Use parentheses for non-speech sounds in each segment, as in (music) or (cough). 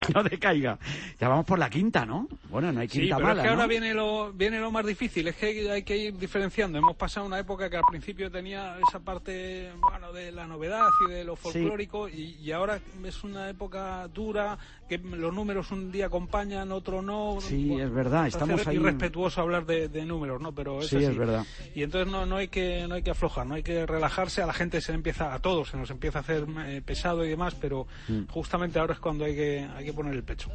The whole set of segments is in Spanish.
(laughs) no decaiga. Ya vamos por la quinta, ¿no? Bueno, no hay Sí, quinta pero mala, es que ahora viene lo, viene lo más difícil, es que hay que ir diferenciando. Hemos pasado una época que al principio tenía esa parte bueno, de la novedad y de lo folclórico y, y ahora es una época dura, que los números un día acompañan, otro no. Sí, Bueno, es verdad, estamos ahí- irrespetuoso hablar de, de números, ¿no? Pero es Sí, así. es verdad. Y entonces no, no hay que no hay que aflojar, no hay que relajarse, a la gente se empieza, a todos se nos empieza a hacer eh, pesado y demás, pero Mm. justamente ahora es cuando hay que, hay que poner el pecho.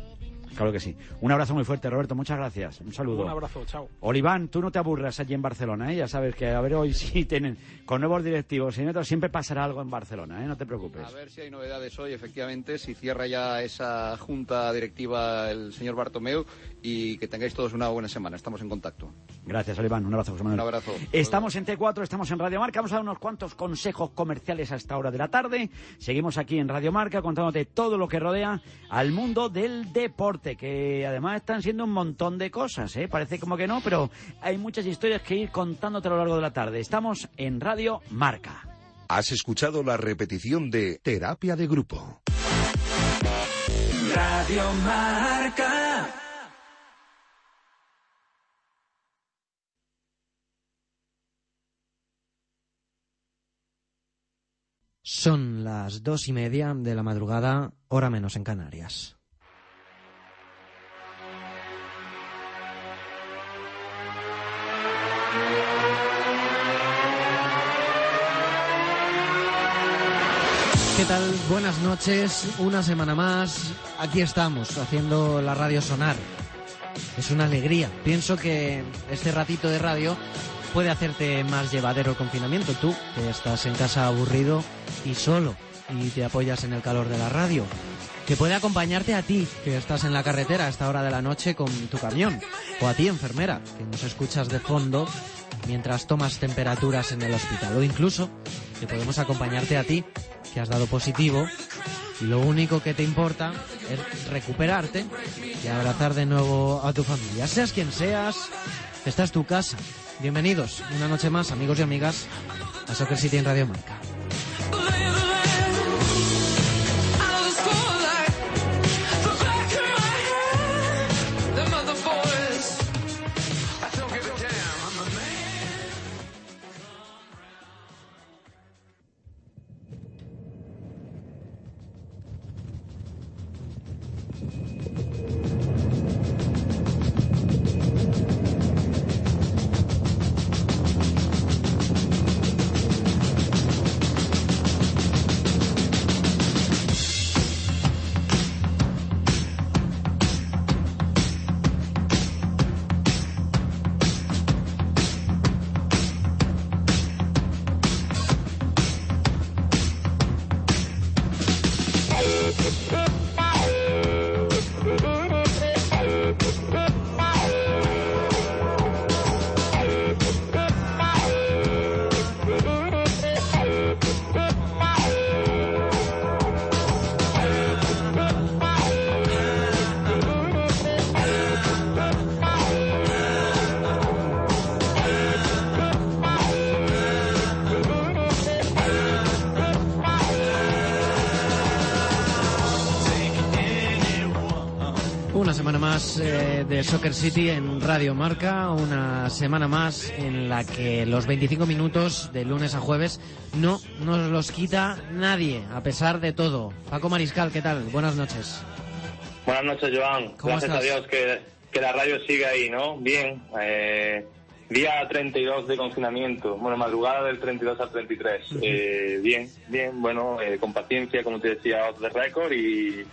Claro que sí. Un abrazo muy fuerte, Roberto. Muchas gracias. Un saludo. Un abrazo, chao. Oliván, tú no te aburras allí en Barcelona, ¿eh? Ya sabes que a ver hoy sí tienen con nuevos directivos y netos siempre pasará algo en Barcelona, ¿eh? No te preocupes. A ver si hay novedades hoy, efectivamente, si cierra ya esa junta directiva el señor Bartomeu y que tengáis todos una buena semana. Estamos en contacto. Gracias, Oliván. Un abrazo, José Manuel. Un abrazo. Estamos en T4, estamos en Radio Marca. Vamos a dar unos cuantos consejos comerciales a esta hora de la tarde. Seguimos aquí en Radio Marca contándote todo lo que rodea al mundo del deporte, que además están siendo un montón de cosas, ¿eh? Parece como que no, pero hay muchas historias que ir contándote a lo largo de la tarde. Estamos en Radio Marca. Has escuchado la repetición de Terapia de Grupo. Radio Marca. Son las dos y media de la madrugada, hora menos en Canarias. ¿Qué tal? Buenas noches, una semana más. Aquí estamos, haciendo la radio sonar. Es una alegría. Pienso que este ratito de radio puede hacerte más llevadero el confinamiento. Tú, que estás en casa aburrido y solo y te apoyas en el calor de la radio. Que puede acompañarte a ti, que estás en la carretera a esta hora de la noche con tu camión. O a ti, enfermera, que nos escuchas de fondo mientras tomas temperaturas en el hospital. O incluso que podemos acompañarte a ti, que has dado positivo y lo único que te importa es recuperarte y abrazar de nuevo a tu familia. Seas quien seas, esta es tu casa. Bienvenidos una noche más, amigos y amigas, a Soccer City en Radio Marca. Soccer City en Radio Marca, una semana más en la que los 25 minutos de lunes a jueves no nos los quita nadie, a pesar de todo. Paco Mariscal, ¿qué tal? Buenas noches. Buenas noches, Joan. ¿Cómo Gracias estás? a Dios que, que la radio sigue ahí, ¿no? Bien. Eh, día 32 de confinamiento. Bueno, madrugada del 32 al 33. Eh, bien, bien. Bueno, eh, con paciencia, como te decía, off the record y,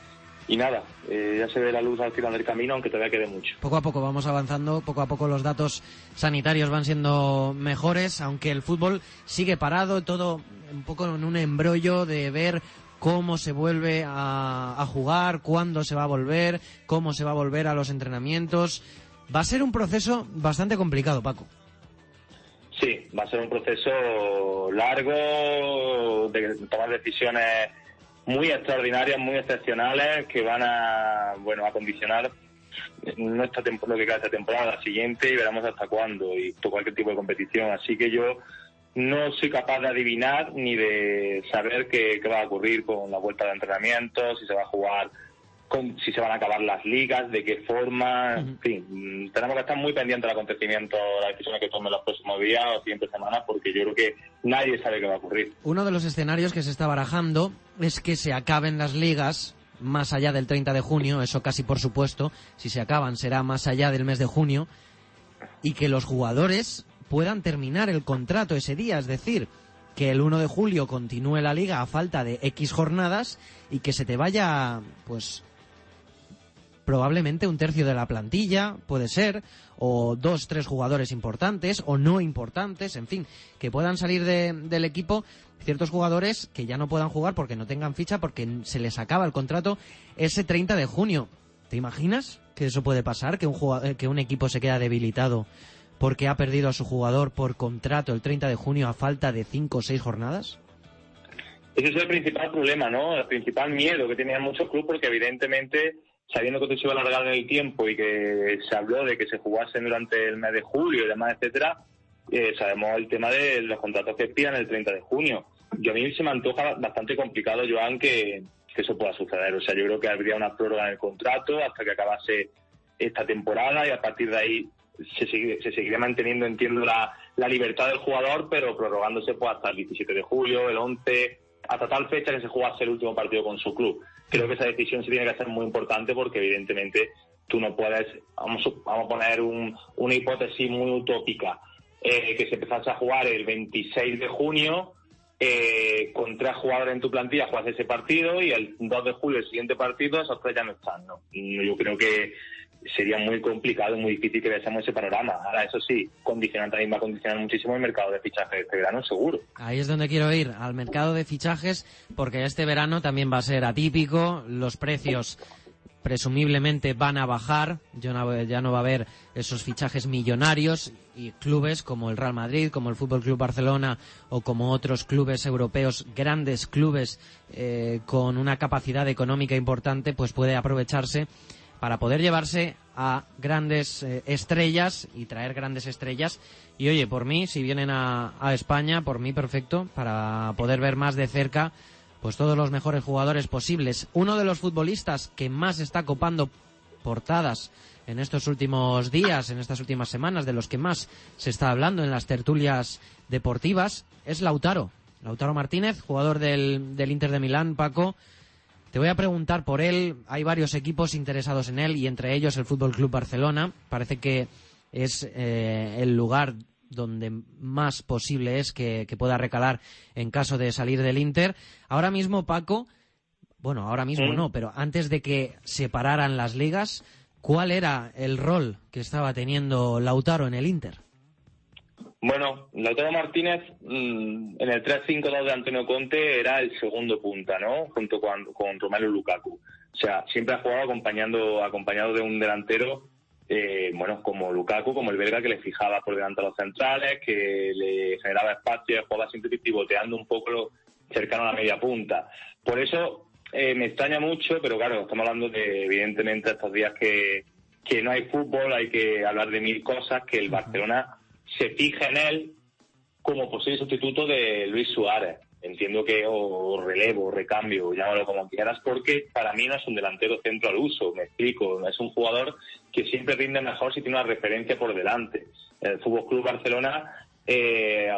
y nada. eh, ya se ve la luz al final del camino, aunque todavía quede mucho. Poco a poco vamos avanzando, poco a poco los datos sanitarios van siendo mejores, aunque el fútbol sigue parado, todo un poco en un embrollo de ver cómo se vuelve a, a jugar, cuándo se va a volver, cómo se va a volver a los entrenamientos. Va a ser un proceso bastante complicado, Paco. Sí, va a ser un proceso largo de tomar decisiones muy extraordinarias, muy excepcionales que van a, bueno, a condicionar nuestra lo que esta temporada, la siguiente y veremos hasta cuándo y cualquier tipo de competición. Así que yo no soy capaz de adivinar ni de saber qué, qué va a ocurrir con la vuelta de entrenamiento, si se va a jugar con, si se van a acabar las ligas, de qué forma, en fin, mm, tenemos que estar muy pendientes del acontecimiento, las decisiones que tomen los próximos días o siguientes semanas, porque yo creo que nadie sabe qué va a ocurrir. Uno de los escenarios que se está barajando es que se acaben las ligas más allá del 30 de junio, eso casi por supuesto, si se acaban será más allá del mes de junio, y que los jugadores puedan terminar el contrato ese día, es decir, que el 1 de julio continúe la liga a falta de X jornadas y que se te vaya, pues, probablemente un tercio de la plantilla, puede ser, o dos, tres jugadores importantes o no importantes, en fin, que puedan salir de- del equipo ciertos jugadores que ya no puedan jugar porque no tengan ficha, porque se les acaba el contrato ese 30 de junio. ¿Te imaginas que eso puede pasar? Que un, eh, que un equipo se queda debilitado porque ha perdido a su jugador por contrato el 30 de junio a falta de cinco o seis jornadas? Ese es el principal problema, ¿no? El principal miedo que tenían muchos clubes porque evidentemente, sabiendo que esto se iba a alargar en el tiempo y que se habló de que se jugasen durante el mes de julio y demás, etcétera, eh, sabemos el tema de los contratos que expiran el 30 de junio. Yo a mí se me antoja bastante complicado, Joan, que, que eso pueda suceder. O sea, yo creo que habría una prórroga en el contrato hasta que acabase esta temporada y a partir de ahí se, sigue- se seguiría manteniendo, entiendo, la, la libertad del jugador, pero prorrogándose pues, hasta el 17 de julio, el 11, hasta tal fecha que se jugase el último partido con su club. Creo que esa decisión se tiene que hacer muy importante porque evidentemente tú no puedes, vamos, vamos a poner un- una hipótesis muy utópica, eh, que se empezase a jugar el 26 de junio, eh, con tres jugadores en tu plantilla juegas ese partido y el 2 de julio el siguiente partido esos tres ya no están, ¿no? Yo creo que sería muy complicado muy difícil que veamos ese panorama. Ahora, eso sí, condicionar también va a condicionar muchísimo el mercado de fichajes este verano, seguro. Ahí es donde quiero ir, al mercado de fichajes, porque este verano también va a ser atípico, los precios presumiblemente van a bajar, ya no, ya no va a haber esos fichajes millonarios y clubes como el Real Madrid, como el Fútbol Club Barcelona o como otros clubes europeos, grandes clubes eh, con una capacidad económica importante, pues puede aprovecharse para poder llevarse a grandes eh, estrellas y traer grandes estrellas. Y oye, por mí, si vienen a, a España, por mí perfecto, para poder ver más de cerca pues todos los mejores jugadores posibles. Uno de los futbolistas que más está copando portadas en estos últimos días, en estas últimas semanas, de los que más se está hablando en las tertulias deportivas, es Lautaro. Lautaro Martínez, jugador del, del Inter de Milán, Paco. Te voy a preguntar por él. Hay varios equipos interesados en él y entre ellos el Fútbol Club Barcelona. Parece que es eh, el lugar donde más posible es que, que pueda recalar en caso de salir del Inter. Ahora mismo, Paco, bueno, ahora mismo no, pero antes de que se pararan las ligas, ¿cuál era el rol que estaba teniendo Lautaro en el Inter? Bueno, Lautaro Martínez mm, en el 3-5-2 de Antonio Conte era el segundo punta, ¿no? Junto con, con Romelu Lukaku. O sea, siempre ha jugado acompañando, acompañado de un delantero, eh, bueno, como Lukaku, como el belga, que le fijaba por delante a los centrales, que le generaba espacio, jugaba siempre pivoteando un poco lo- cercano a la media punta. Por eso eh, me extraña mucho, pero claro, estamos hablando de, evidentemente, estos días que, que no hay fútbol, hay que hablar de mil cosas, que el Barcelona se fija en él como posible sustituto de Luis Suárez. Entiendo que o relevo, recambio, llámalo como quieras, porque para mí no es un delantero centro al uso, me explico. Es un jugador que siempre rinde mejor si tiene una referencia por delante. El Fútbol Club Barcelona, eh,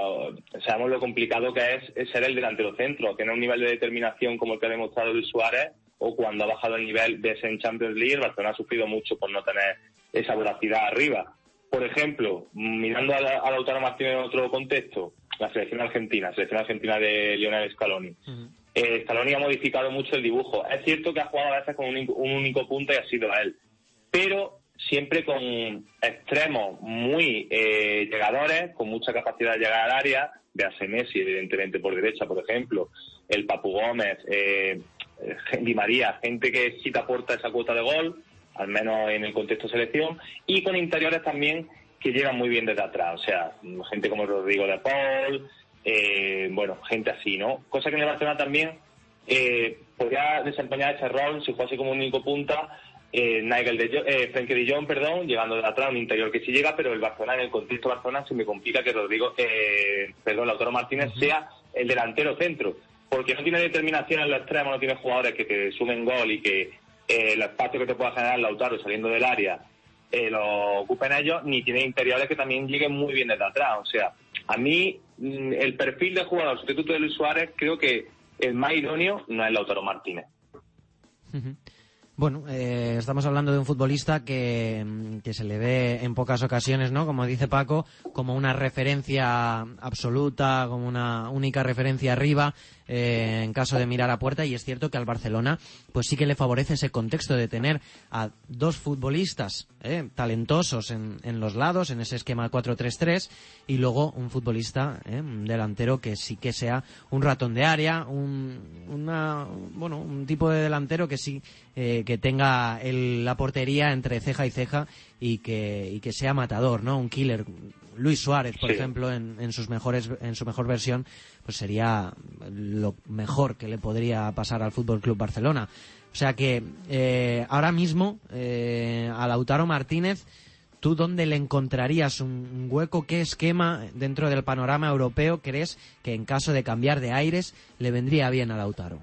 sabemos lo complicado que es, ser el delantero centro, tener un nivel de determinación como el que ha demostrado Luis Suárez, o cuando ha bajado el nivel, ves en Champions League, el Barcelona ha sufrido mucho por no tener esa voracidad arriba. Por ejemplo, mirando a, la- a Martínez en otro contexto, la selección argentina, la selección argentina de Lionel Scaloni. Eh, Scaloni ha modificado mucho el dibujo. Es cierto que ha jugado a veces con un, único- un único punta y ha sido a él. Pero siempre con extremos muy eh, llegadores, con mucha capacidad de llegar al área, de Messi, evidentemente por derecha, por ejemplo, el Papu Gómez, eh, Di María, gente que sí te aporta esa cuota de gol, al menos en el contexto selección, y con interiores también que llegan muy bien desde atrás, o sea, gente como Rodrigo de Paul, eh, bueno, gente así, ¿no? Cosa que en el Barcelona también eh, podría desempeñar ese rol si fuese como un único punta, eh, Nigel de eh, Frenkie de Jong, perdón, llegando de atrás, un interior que sí llega, pero el Barcelona, en el contexto Barcelona, se me complica que Rodrigo, eh, perdón, Lautaro Martínez sea el delantero centro, porque no tiene determinación en los extremos, no tiene jugadores que te sumen gol y que eh, el espacio que te pueda generar Lautaro saliendo del área eh, lo ocupen ellos, ni tiene interiores que también lleguen muy bien desde atrás. O sea, a mí mm, el perfil de jugador sustituto de Luis Suárez creo que el más idóneo no es Lautaro Martínez. Bueno, eh, estamos hablando de un futbolista que, que, se le ve en pocas ocasiones, ¿no? Como dice Paco, como una referencia absoluta, como una única referencia arriba, eh, en caso de mirar a puerta y es cierto que al Barcelona pues sí que le favorece ese contexto de tener a dos futbolistas eh, talentosos en, en, los lados en ese esquema 4-3-3 y luego un futbolista eh, un delantero que sí que sea un ratón de área un, una, bueno, un tipo de delantero que sí eh, que tenga el, la portería entre ceja y ceja y que, y que sea matador, ¿no? Un killer. Luis Suárez, por Sí. ejemplo, en, en sus mejores, en su mejor versión, pues sería lo mejor que le podría pasar al Fútbol Club Barcelona. O sea que eh, ahora mismo eh, a Lautaro Martínez, ¿tú dónde le encontrarías un, un hueco? ¿Qué esquema dentro del panorama europeo crees que en caso de cambiar de aires le vendría bien a Lautaro?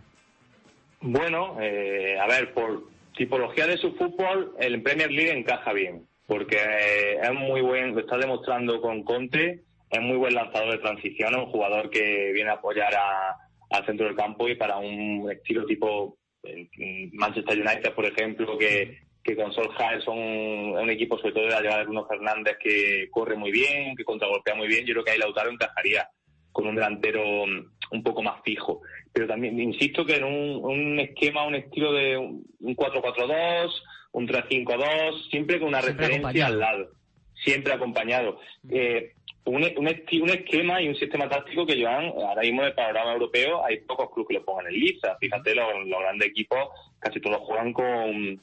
Bueno, eh, a ver, por tipología de su fútbol, el Premier League encaja bien, porque eh, es muy buen, lo está demostrando con Conte, es muy buen lanzador de transición, es un jugador que viene a apoyar a- al centro del campo y para un estilo tipo eh, Manchester United, por ejemplo, que, que con Solskjaer son un equipo, sobre todo de la llegada de Bruno Fernández, que corre muy bien, que contragolpea muy bien, yo creo que ahí Lautaro encajaría con un delantero mm, un poco más fijo. Pero también insisto que en un, un esquema, un estilo de un un 4-4-2, un 3-5-2, siempre con una Siempre referencia acompañado. al lado, siempre acompañado. Eh, un, un, un esquema y un sistema táctico que llevan ahora mismo en el panorama europeo, hay pocos clubes que lo pongan en lista. Fíjate, los, los grandes equipos casi todos juegan con,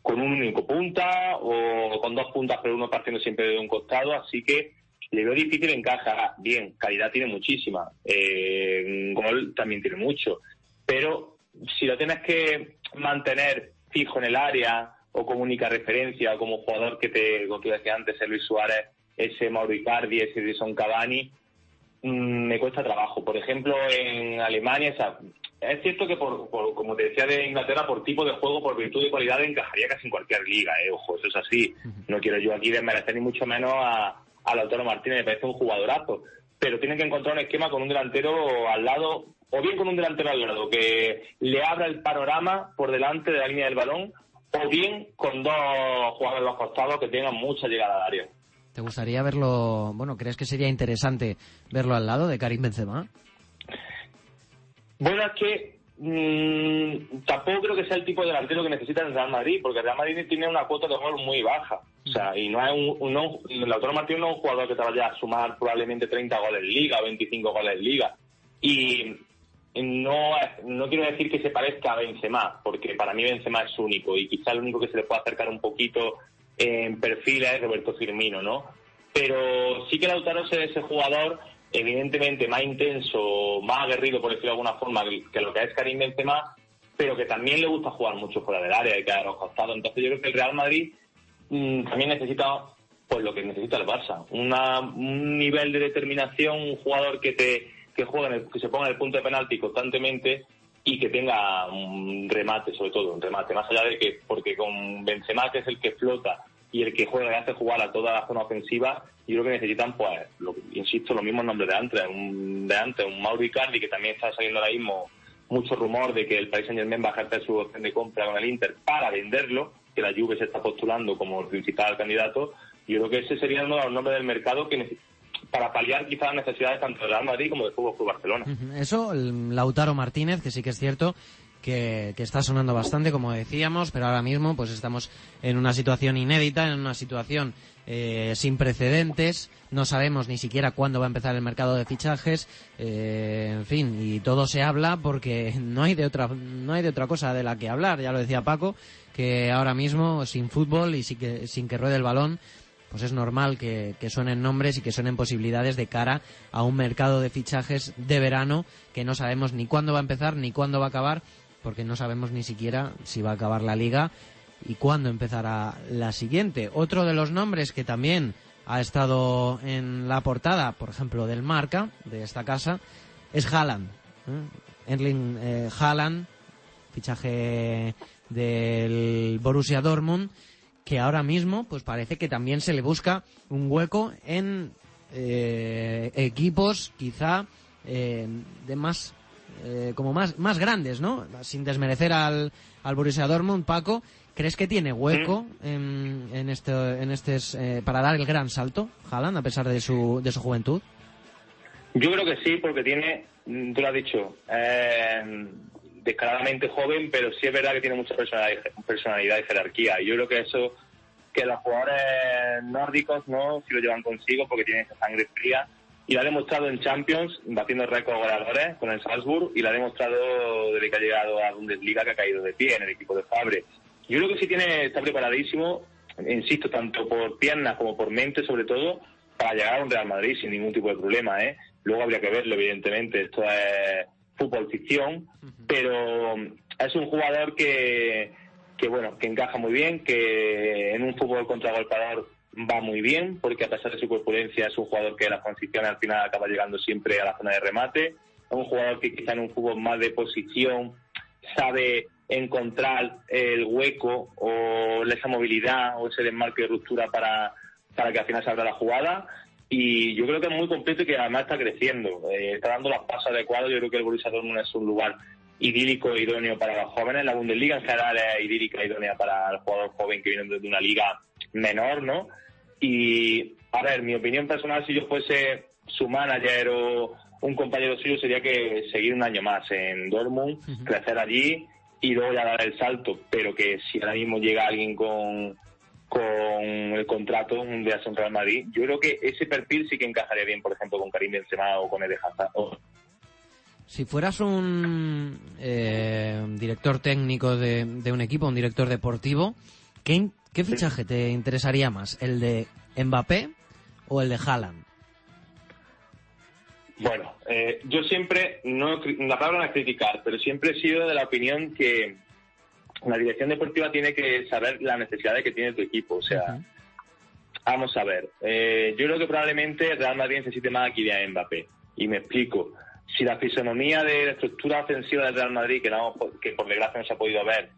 con un único punta o con dos puntas, pero uno partiendo siempre de un costado, así que le veo difícil encaja. Bien, calidad tiene muchísima, eh, gol también tiene mucho, pero si lo tienes que mantener fijo en el área o como única referencia o como jugador que te, como tú decías antes, el Luis Suárez, ese Mauro Icardi, ese Edison Cavani, mm, me cuesta trabajo. Por ejemplo, en Alemania, o sea, es cierto que, por, por- como te decía de Inglaterra, por tipo de juego, por virtud de cualidad, encajaría casi en cualquier liga, ¿eh? Ojo, eso es así. No quiero yo aquí desmerecer ni mucho menos a, a Lautaro Martínez, me parece un jugadorazo. Pero tienen que encontrar un esquema con un delantero al lado, o bien con un delantero al lado, que le abra el panorama por delante de la línea del balón, o bien con dos jugadores a los costados que tengan mucha llegada al área. ¿Te gustaría verlo, bueno, crees que sería interesante verlo al lado de Karim Benzema? Bueno, es que mm, tampoco creo que sea el tipo de delantero que necesita el Real Madrid, porque el Real Madrid tiene una cuota de gol muy baja. O sea, y no es un, un- no, Lautaro Martínez no es un jugador que te vaya a sumar probablemente 30 goles en liga o 25 goles en liga. Y no, no quiero decir que se parezca a Benzema, porque para mí Benzema es único y quizá el único que se le puede acercar un poquito en perfil es Roberto Firmino, ¿no? Pero sí que Lautaro es ese jugador evidentemente más intenso, más aguerrido, por decirlo de alguna forma, que que lo que es Karim Benzema, pero que también le gusta jugar mucho fuera del área y quedar a los costados. Entonces yo creo que el Real Madrid mm, también necesita pues lo que necesita el Barça, una, un nivel de determinación, un jugador que te que juegue que se ponga en el punto de penalti constantemente y que tenga un remate, sobre todo un remate, más allá de que, porque con Benzema, que es el que flota y el que juega y hace jugar a toda la zona ofensiva, yo creo que necesitan, pues, lo- insisto, los mismos nombres de antes, un, de antes, un Mauro Icardi, que también está saliendo ahora mismo mucho rumor de que el Paris Saint Germain va a ejercer su opción de compra con el Inter para venderlo, que la Juve se está postulando como el principal candidato, yo creo que ese sería uno de los nombres del mercado que para paliar quizás las necesidades tanto del Real Madrid como del Fútbol Club Barcelona. Eso, Lautaro Martínez, que sí que es cierto que, que, está sonando bastante, como decíamos, pero ahora mismo pues estamos en una situación inédita, en una situación eh, sin precedentes, no sabemos ni siquiera cuándo va a empezar el mercado de fichajes, eh, en fin, y todo se habla porque (laughs) no hay de otra, no hay de otra cosa de la que hablar, ya lo decía Paco, que ahora mismo sin fútbol y sin que, sin que ruede el balón, pues es normal que, que, suenen nombres y que suenen posibilidades de cara a un mercado de fichajes de verano que no sabemos ni cuándo va a empezar ni cuándo va a acabar porque no sabemos ni siquiera si va a acabar la liga y cuándo empezará la siguiente. Otro de los nombres que también ha estado en la portada, por ejemplo, del Marca, de esta casa, es Haaland. ¿eh? Erling eh, Haaland, fichaje del Borussia Dortmund, que ahora mismo pues parece que también se le busca un hueco en eh, equipos quizá eh, de más eh, como más, más grandes, ¿no? Sin desmerecer al, al Borussia Dortmund, Paco, ¿crees que tiene hueco en, en, este, en este, eh, para dar el gran salto, Haaland, a pesar de su, de su juventud? Yo creo que sí, porque tiene, tú lo has dicho, eh, descaradamente joven, pero sí es verdad que tiene mucha personalidad, personalidad y jerarquía. Yo creo que eso, que los jugadores nórdicos, ¿no? Si lo llevan consigo porque tienen esa sangre fría y lo ha demostrado en Champions, batiendo récords goleadores con el Salzburg, y lo ha demostrado desde que ha llegado a Bundesliga, que ha caído de pie en el equipo de Fabre. Yo creo que sí tiene, está preparadísimo, insisto, tanto por piernas como por mente, sobre todo, para llegar a un Real Madrid sin ningún tipo de problema, ¿eh? Luego habría que verlo, evidentemente, esto es fútbol ficción, pero es un jugador que, que, bueno, que encaja muy bien, que en un fútbol contragolpador va muy bien, porque a pesar de su corpulencia es un jugador que en las transiciones al final acaba llegando siempre a la zona de remate. Es un jugador que quizá en un fútbol más de posición sabe encontrar el hueco o esa movilidad o ese desmarque de ruptura para, para que al final se abra la jugada. Y yo creo que es muy completo y que además está creciendo. Eh, está dando los pasos adecuados. Yo creo que el Borussia Dortmund es un lugar idílico e idóneo para los jóvenes. La Bundesliga en general es idílica e idónea para el jugador joven que viene desde una liga menor, ¿no? Y, a ver, mi opinión personal, si yo fuese su manager o un compañero suyo, sería que seguir un año más en Dortmund, uh -huh. crecer allí y luego ya dar el salto. Pero que si ahora mismo llega alguien con, con el contrato de Aston Real Madrid, yo creo que ese perfil sí que encajaría bien, por ejemplo, con Karim Benzema o con Ede Hazard. Si fueras un eh, director técnico de, de un equipo, un director deportivo, ¿qué, ¿Qué fichaje te interesaría más? ¿El de Mbappé o el de Haaland? Bueno, eh, yo siempre, no, la palabra no es criticar, pero siempre he sido de la opinión que la dirección deportiva tiene que saber las necesidades que tiene tu equipo. O sea, uh -huh. vamos a ver, eh, yo creo que probablemente Real Madrid necesite más aquí de Mbappé. Y me explico. Si la fisonomía de la estructura ofensiva del Real Madrid, que, no, que por desgracia no se ha podido ver,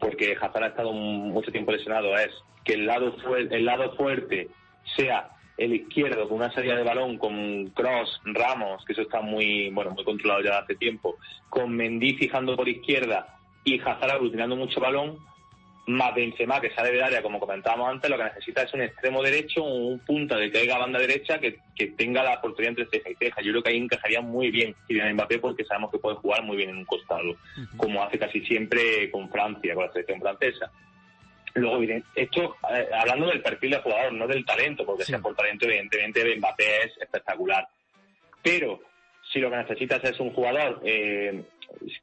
porque Hazard ha estado mucho tiempo lesionado, es que el lado, el lado fuerte sea el izquierdo con una salida de balón con Cross, Ramos, que eso está muy bueno muy controlado ya hace tiempo, con Mendy fijando por izquierda y Hazard aglutinando mucho balón, más Benzema que sale del área, como comentábamos antes, lo que necesita es un extremo derecho, un punta de que haya banda derecha que, que tenga la oportunidad entre ceja y ceja. Yo creo que ahí encajaría muy bien Kylian Mbappé porque sabemos que puede jugar muy bien en un costado, uh -huh. como hace casi siempre con Francia, con la selección francesa. Luego, esto eh, hablando del perfil de jugador, no del talento, porque sí. sea por talento, evidentemente Mbappé es espectacular. Pero si lo que necesitas es un jugador, eh,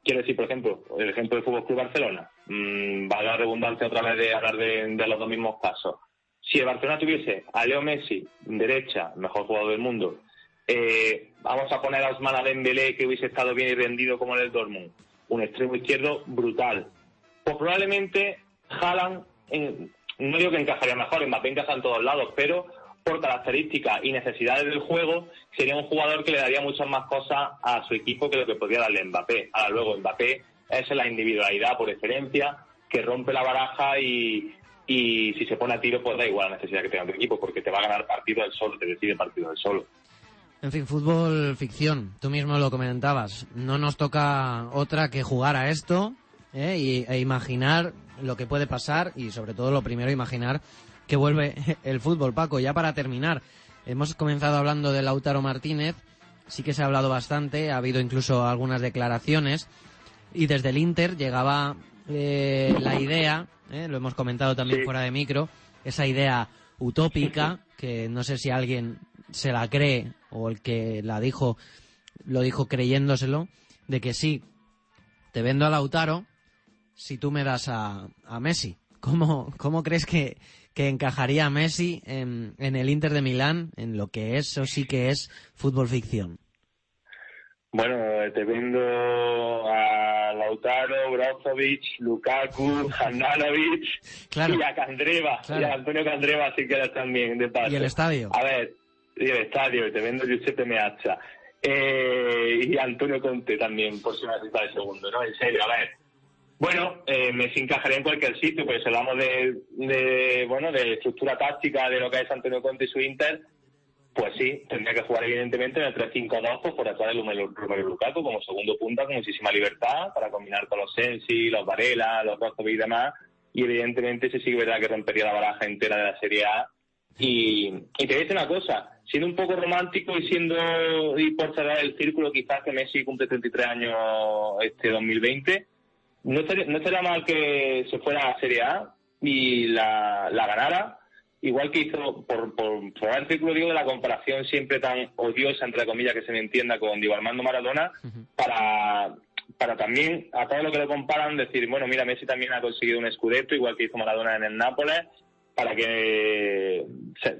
quiero decir, por ejemplo, el ejemplo del Fútbol Club Barcelona, mmm, va a la redundancia otra vez de hablar de, los dos mismos casos. Si el Barcelona tuviese a Leo Messi, derecha, mejor jugador del mundo, eh, vamos a poner a Osman Dembélé, que hubiese estado bien y rendido como en el Dortmund, un extremo izquierdo brutal. Pues probablemente Haaland en, no digo que encajaría mejor, Mbappé encaja en todos lados, pero por características y necesidades del juego, sería un jugador que le daría muchas más cosas a su equipo que lo que podría darle Mbappé. Ahora luego Mbappé es la individualidad por excelencia, que rompe la baraja y, y si se pone a tiro, pues da igual la necesidad que tenga tu equipo, porque te va a ganar partido del solo, te decide partido del solo. En fin, fútbol ficción, tú mismo lo comentabas. No nos toca otra que jugar a esto ¿eh? e imaginar lo que puede pasar y sobre todo lo primero imaginar que vuelve (laughs) el fútbol. Paco, ya para terminar, hemos comenzado hablando de Lautaro Martínez, sí que se ha hablado bastante, ha habido incluso algunas declaraciones. y desde el Inter llegaba eh, la idea, eh, lo hemos comentado también fuera de micro, esa idea utópica que no sé si alguien se la cree o el que la dijo lo dijo creyéndoselo de que sí te vendo a Lautaro si tú me das a, a Messi. ¿Cómo, cómo crees que, que encajaría Messi en, en, el Inter de Milán, en lo que es o sí que es fútbol ficción? Bueno, te vendo a Lautaro, Brozovic, Lukaku, (laughs) Handanovic y a Candreva, y a Antonio Candreva si quieres también, de paso. ¿Y el estadio? A ver, y el estadio, te vendo Giuseppe Meazza. Eh, y Antonio Conte también, por si necesitas el segundo, ¿no? En serio, a ver. Bueno, eh, Messi encajaría en cualquier sitio, pues hablamos de, de, bueno, de estructura táctica de lo que es Antonio Conte y su Inter, pues sí, tendría que jugar evidentemente en el 3-5-2 pues, por atrás de Romelu Lukaku como segundo punta con muchísima libertad para combinar con los Sensi, los Varela, los Rostovic y demás. Y evidentemente ese sí que rompería la baraja entera de la Serie A. Y, y te decir una cosa, siendo un poco romántico y siendo, y por cerrar el círculo, quizás que Messi cumple 33 años este 2020, no estaría, no estaría mal que se fuera a Serie A y la, la ganara igual que hizo, por, por el círculo, digo, de la comparación siempre tan odiosa, entre comillas, que se me entienda con Diego Armando Maradona, para, para también, a todo lo que lo comparan, decir, bueno, mira, Messi también ha conseguido un escudeto, igual que hizo Maradona en el Nápoles, para que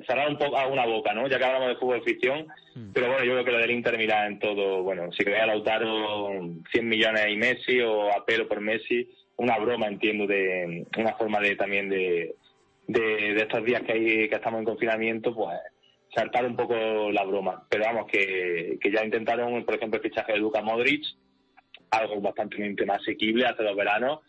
cerrar un poco alguna boca, ¿no? Ya que hablamos de fútbol ficción, pero bueno, yo creo que lo del Inter mira en todo, bueno, si quería Lautaro 100 millones y Messi o apelo por Messi, una broma, entiendo, de una forma de también de de, estos días que, hay, que estamos en confinamiento, pues saltar un poco la broma. Pero vamos, que, que ya intentaron, por ejemplo, el fichaje de Luka Modric, algo bastante más asequible hace dos veranos,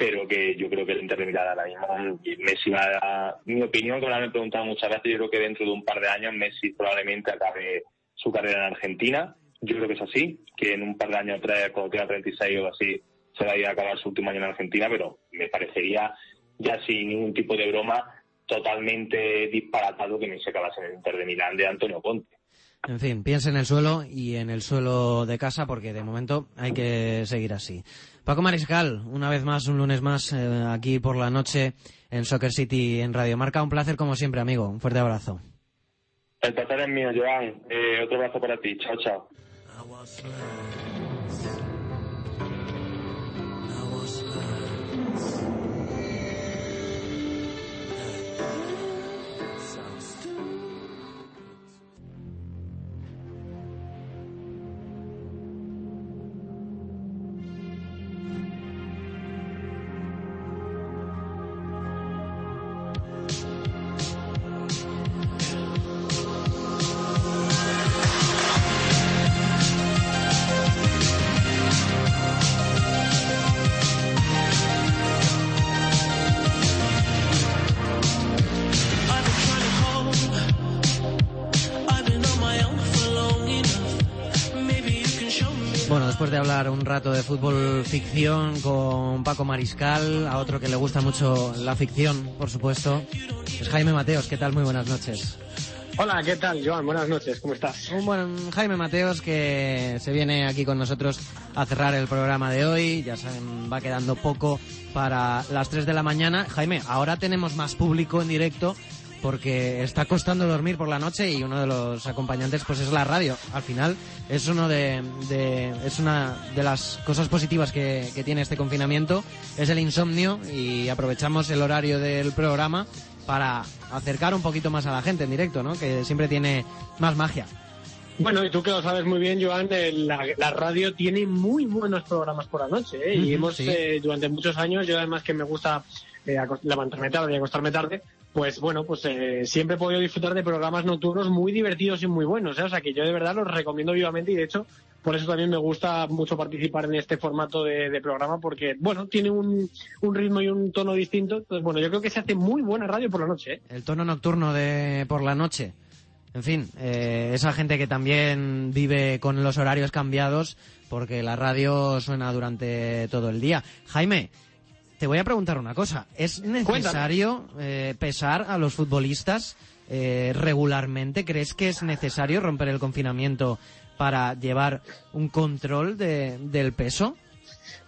pero que yo creo que el Inter de Milán ahora mismo, Messi va a, mi opinión, como me han preguntado muchas veces, yo creo que dentro de un par de años Messi probablemente acabe su carrera en Argentina. Yo creo que es así, que en un par de años, tres, cuando tenga 36 o así, se va a ir a acabar su último año en Argentina, pero me parecería ya sin ningún tipo de broma, totalmente disparatado que me se acabase en el Inter de Milán de Antonio Conte. En fin, piense en el suelo y en el suelo de casa porque de momento hay que seguir así. Paco Mariscal, una vez más, un lunes más, eh, aquí por la noche en Soccer City en Radio Marca. Un placer como siempre, amigo. Un fuerte abrazo. El placer es mío, Joan. Eh, otro abrazo para ti. Chao, chao. De hablar un rato de fútbol ficción con Paco Mariscal, a otro que le gusta mucho la ficción, por supuesto, es Jaime Mateos. ¿Qué tal? Muy buenas noches. Hola, ¿qué tal, Joan? Buenas noches, ¿cómo estás? Un buen Jaime Mateos que se viene aquí con nosotros a cerrar el programa de hoy. Ya saben, va quedando poco para las 3 de la mañana. Jaime, ahora tenemos más público en directo porque está costando dormir por la noche y uno de los acompañantes pues es la radio. Al final es uno de, es una de las cosas positivas que, que, tiene este confinamiento es el insomnio y aprovechamos el horario del programa para acercar un poquito más a la gente en directo, ¿no? Que siempre tiene más magia. Bueno, y tú que lo sabes muy bien, Joan, la, radio tiene muy buenos programas por la noche, ¿eh? y hemos, eh, durante muchos años, yo además que me gusta eh, levantarme tarde y acostarme tarde, pues bueno, pues eh, siempre he podido disfrutar de programas nocturnos muy divertidos y muy buenos. ¿eh? O sea que yo de verdad los recomiendo vivamente y de hecho por eso también me gusta mucho participar en este formato de, programa porque, bueno, tiene un, ritmo y un tono distinto. Entonces, bueno, yo creo que se hace muy buena radio por la noche. ¿eh? El tono nocturno de por la noche. En fin, eh, esa gente que también vive con los horarios cambiados porque la radio suena durante todo el día. Jaime, te voy a preguntar una cosa. ¿Es necesario eh, pesar a los futbolistas eh, regularmente? ¿Crees que es necesario romper el confinamiento para llevar un control de, del peso?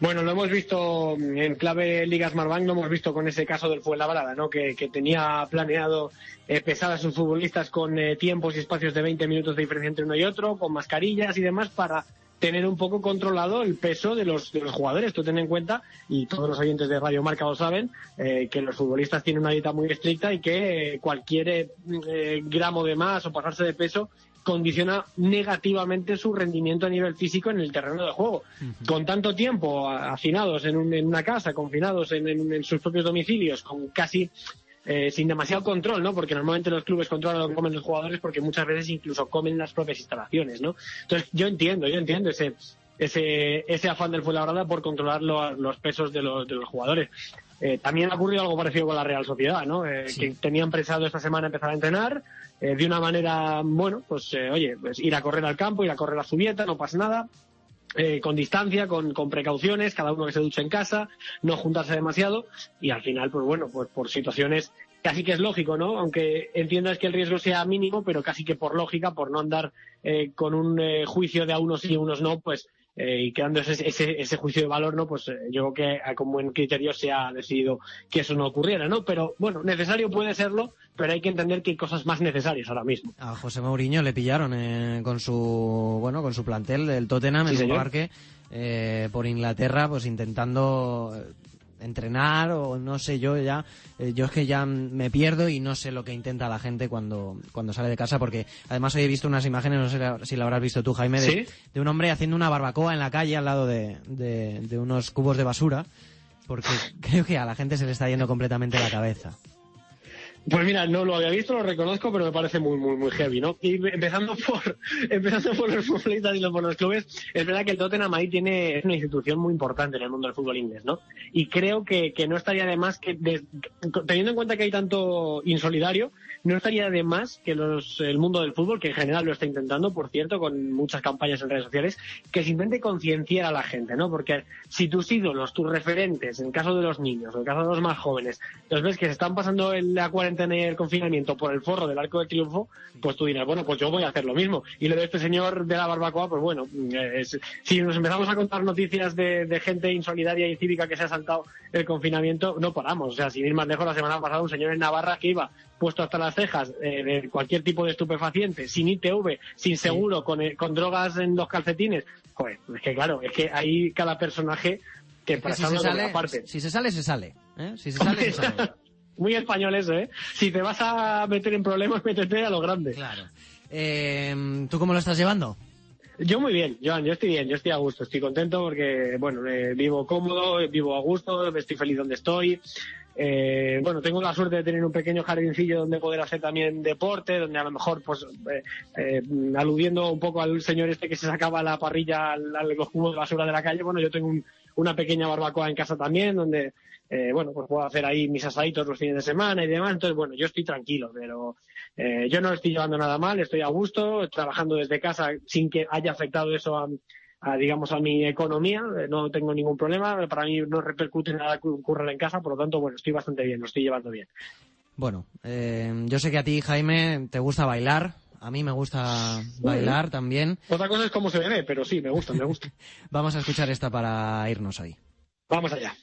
Bueno, lo hemos visto en clave Ligas Marbank, lo hemos visto con ese caso del Fuenlabrada, ¿no? Que, que tenía planeado eh, pesar a sus futbolistas con eh, tiempos y espacios de 20 minutos de diferencia entre uno y otro, con mascarillas y demás para tener un poco controlado el peso de los, de los jugadores. Tú ten en cuenta, y todos los oyentes de Radio Marca lo saben, eh, que los futbolistas tienen una dieta muy estricta y que cualquier eh, gramo de más o pasarse de peso condiciona negativamente su rendimiento a nivel físico en el terreno de juego. Con tanto tiempo hacinados en, en una casa, confinados en, en, sus propios domicilios, con casi eh, sin demasiado control, ¿no? Porque normalmente los clubes controlan lo que comen los jugadores porque muchas veces incluso comen las propias instalaciones, ¿no? Entonces yo entiendo, yo entiendo ese ese, ese afán del Fuenlabrada por controlar los pesos de los, de los jugadores. Eh, también ha ocurrido algo parecido con la Real Sociedad, ¿no? Eh, Que tenían pensado esta semana empezar a entrenar eh, de una manera, bueno, pues eh, oye, pues ir a correr al campo, ir a correr a su dieta, no pasa nada. Eh, con distancia, con, con, precauciones, cada uno que se duche en casa, no juntarse demasiado y al final, pues bueno, pues por situaciones casi que es lógico, ¿no? Aunque entiendas que el riesgo sea mínimo, pero casi que por lógica, por no andar eh, con un eh, juicio de a unos sí y unos no, pues eh, y quedando ese, ese, ese, juicio de valor, ¿no? Pues eh, yo creo que con buen criterio se ha decidido que eso no ocurriera, ¿no? Pero bueno, necesario puede serlo, pero hay que entender que hay cosas más necesarias ahora mismo. A José Mourinho le pillaron eh, con su bueno con su plantel del Tottenham sí, en un parque eh, por Inglaterra, pues intentando entrenar o no sé yo ya eh, yo es que ya me pierdo y no sé lo que intenta la gente cuando cuando sale de casa porque además hoy he visto unas imágenes no sé si lo habrás visto tú Jaime de, ¿Sí? de un hombre haciendo una barbacoa en la calle al lado de, de, de unos cubos de basura porque (laughs) creo que a la gente se le está yendo completamente la cabeza pues mira, no lo había visto, lo reconozco, pero me parece muy, muy, muy heavy, ¿no? Y empezando por, (laughs) empezando por los futbolistas y por los clubes, es verdad que el Tottenham ahí tiene, es una institución muy importante en el mundo del fútbol inglés, ¿no? Y creo que, que no estaría de más que, teniendo en cuenta que hay tanto insolidario, no estaría de más que los, el mundo del fútbol, que en general lo está intentando, por cierto, con muchas campañas en redes sociales, que se intente concienciar a la gente, ¿no? Porque si tus ídolos, tus referentes, en caso de los niños, en caso de los más jóvenes, los ves que se están pasando la cuarentena en el confinamiento por el forro del Arco de Triunfo, pues tú dirás, bueno, pues yo voy a hacer lo mismo. Y lo de este señor de la barbacoa, pues bueno, es, si nos empezamos a contar noticias de, de, gente insolidaria y cívica que se ha saltado el confinamiento, no paramos. O sea, sin ir más lejos, la semana pasada un señor en Navarra que iba puesto hasta las cejas eh, de cualquier tipo de estupefaciente, sin ITV, sin seguro, sí. con, eh, con drogas en los calcetines. Joder, es que claro, es que hay cada personaje que, es que si, se sale, si se sale, se sale. ¿eh? Si se sale, se sale. (laughs) Muy español eso, ¿eh? Si te vas a meter en problemas, (laughs) métete a lo grande. Claro. Eh, ¿Tú cómo lo estás llevando? Yo muy bien, Joan, yo estoy bien, yo estoy a gusto, estoy contento porque, bueno, eh, vivo cómodo, vivo a gusto, estoy feliz donde estoy. Eh, bueno, tengo la suerte de tener un pequeño jardincillo donde poder hacer también deporte, donde a lo mejor, pues, eh, eh, aludiendo un poco al señor este que se sacaba la parrilla al los cubos de basura de la calle, bueno, yo tengo un, una pequeña barbacoa en casa también, donde, eh, bueno, pues puedo hacer ahí mis asaditos los fines de semana y demás. Entonces, bueno, yo estoy tranquilo, pero eh, yo no estoy llevando nada mal, estoy a gusto, trabajando desde casa sin que haya afectado eso a, a digamos, a mi economía. Eh, no tengo ningún problema, para mí no repercute nada que ocurra en casa, por lo tanto, bueno, estoy bastante bien, lo estoy llevando bien. Bueno, eh, yo sé que a ti, Jaime, te gusta bailar. A mí me gusta bailar también. Otra cosa es cómo se ve, pero sí, me gusta, me gusta. (laughs) Vamos a escuchar esta para irnos ahí. Vamos allá.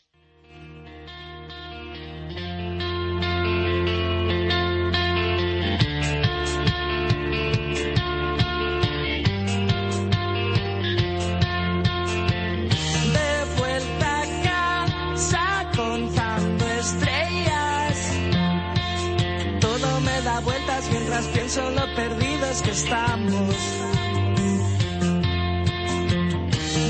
Mientras pienso lo perdidos que estamos.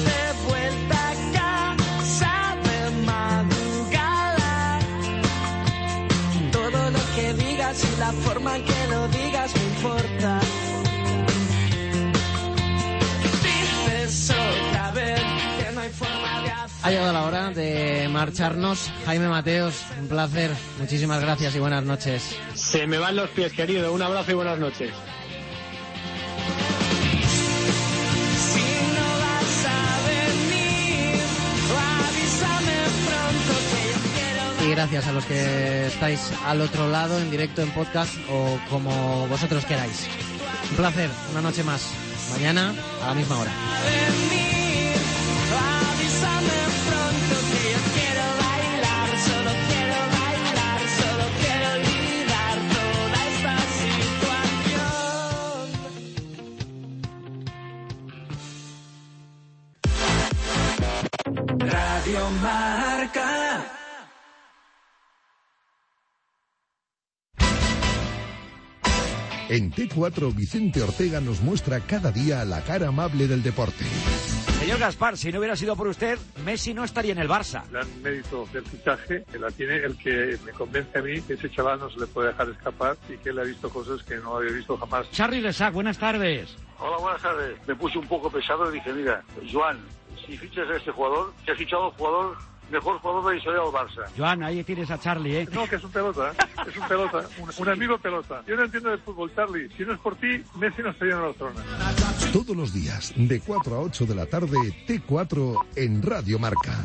De vuelta a casa de madrugada. Todo lo que digas y la forma en que lo digas me importa. Ha llegado la hora de marcharnos. Jaime Mateos, un placer. Muchísimas gracias y buenas noches. Se me van los pies, querido. Un abrazo y buenas noches. Si no vas a venir, avísame pronto que yo quiero. Y gracias a los que estáis al otro lado, en directo, en podcast o como vosotros queráis. Un placer, una noche más. Mañana a la misma hora. Marca. En T4, Vicente Ortega nos muestra cada día la cara amable del deporte. Señor Gaspar, si no hubiera sido por usted, Messi no estaría en el Barça. El gran mérito del fichaje que la tiene el que me convence a mí que ese chaval no se le puede dejar escapar y que él ha visto cosas que no había visto jamás. Charly Lesac, buenas tardes. Hola, buenas tardes. Me puse un poco pesado y dije, mira, Joan, si fichas a este jugador, que has fichado a un jugador mejor jugador de la historia del Barça. Joan, ahí tienes a Charlie, ¿eh? No, que es un pelota, ¿eh? es un pelota, un, un amigo pelota. Yo no entiendo de fútbol, Charlie. Si no es por ti, Messi no estaría en la zona. Todos los días, de 4 a 8 de la tarde, T4 en Radio Marca.